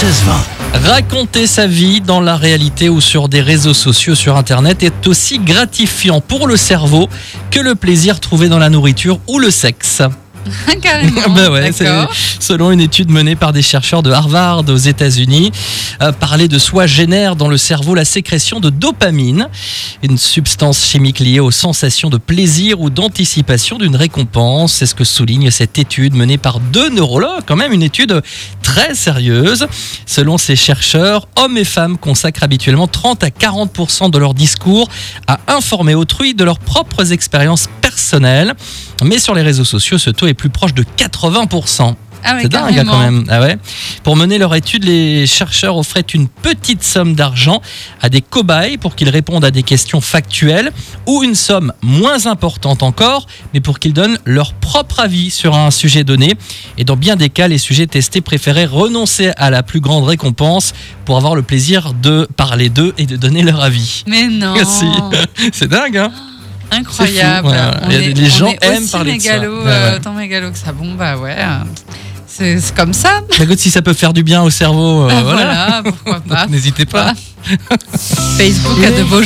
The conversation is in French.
16-20. Raconter sa vie dans la réalité ou sur des réseaux sociaux sur Internet est aussi gratifiant pour le cerveau que le plaisir trouvé dans la nourriture ou le sexe. Carrément. Ouais, c'est- d'accord. selon une étude menée par des chercheurs de Harvard aux États-Unis, euh, parler de soi génère dans le cerveau la sécrétion de dopamine, une substance chimique liée aux sensations de plaisir ou d'anticipation d'une récompense. C'est ce que souligne cette étude menée par deux neurologues, quand même une étude très sérieuse. Selon ces chercheurs, hommes et femmes consacrent habituellement 30 à 40% de leur discours à informer autrui de leurs propres expériences personnelles. Mais sur les réseaux sociaux, ce taux est plus proche de 80%. Ah ouais, C'est dingue hein, quand même. Ah ouais. Pour mener leur étude, les chercheurs offraient une petite somme d'argent à des cobayes pour qu'ils répondent à des questions factuelles ou une somme moins importante encore, mais pour qu'ils donnent leur propre avis sur un sujet donné. Et dans bien des cas, les sujets testés préféraient renoncer à la plus grande récompense pour avoir le plaisir de parler d'eux et de donner leur avis. Mais non. C'est dingue, hein Incroyable. C'est fou, voilà. On Il y a est- des- les on gens est aiment aussi parler de ça. mégalo, Ouais, euh, ouais. Tant mégalo que ça. Bon, bah ouais. C'est comme ça. Écoute, si ça peut faire du bien au cerveau, euh, Ah, voilà. voilà, pourquoi pas. N'hésitez pas. Facebook a de beaux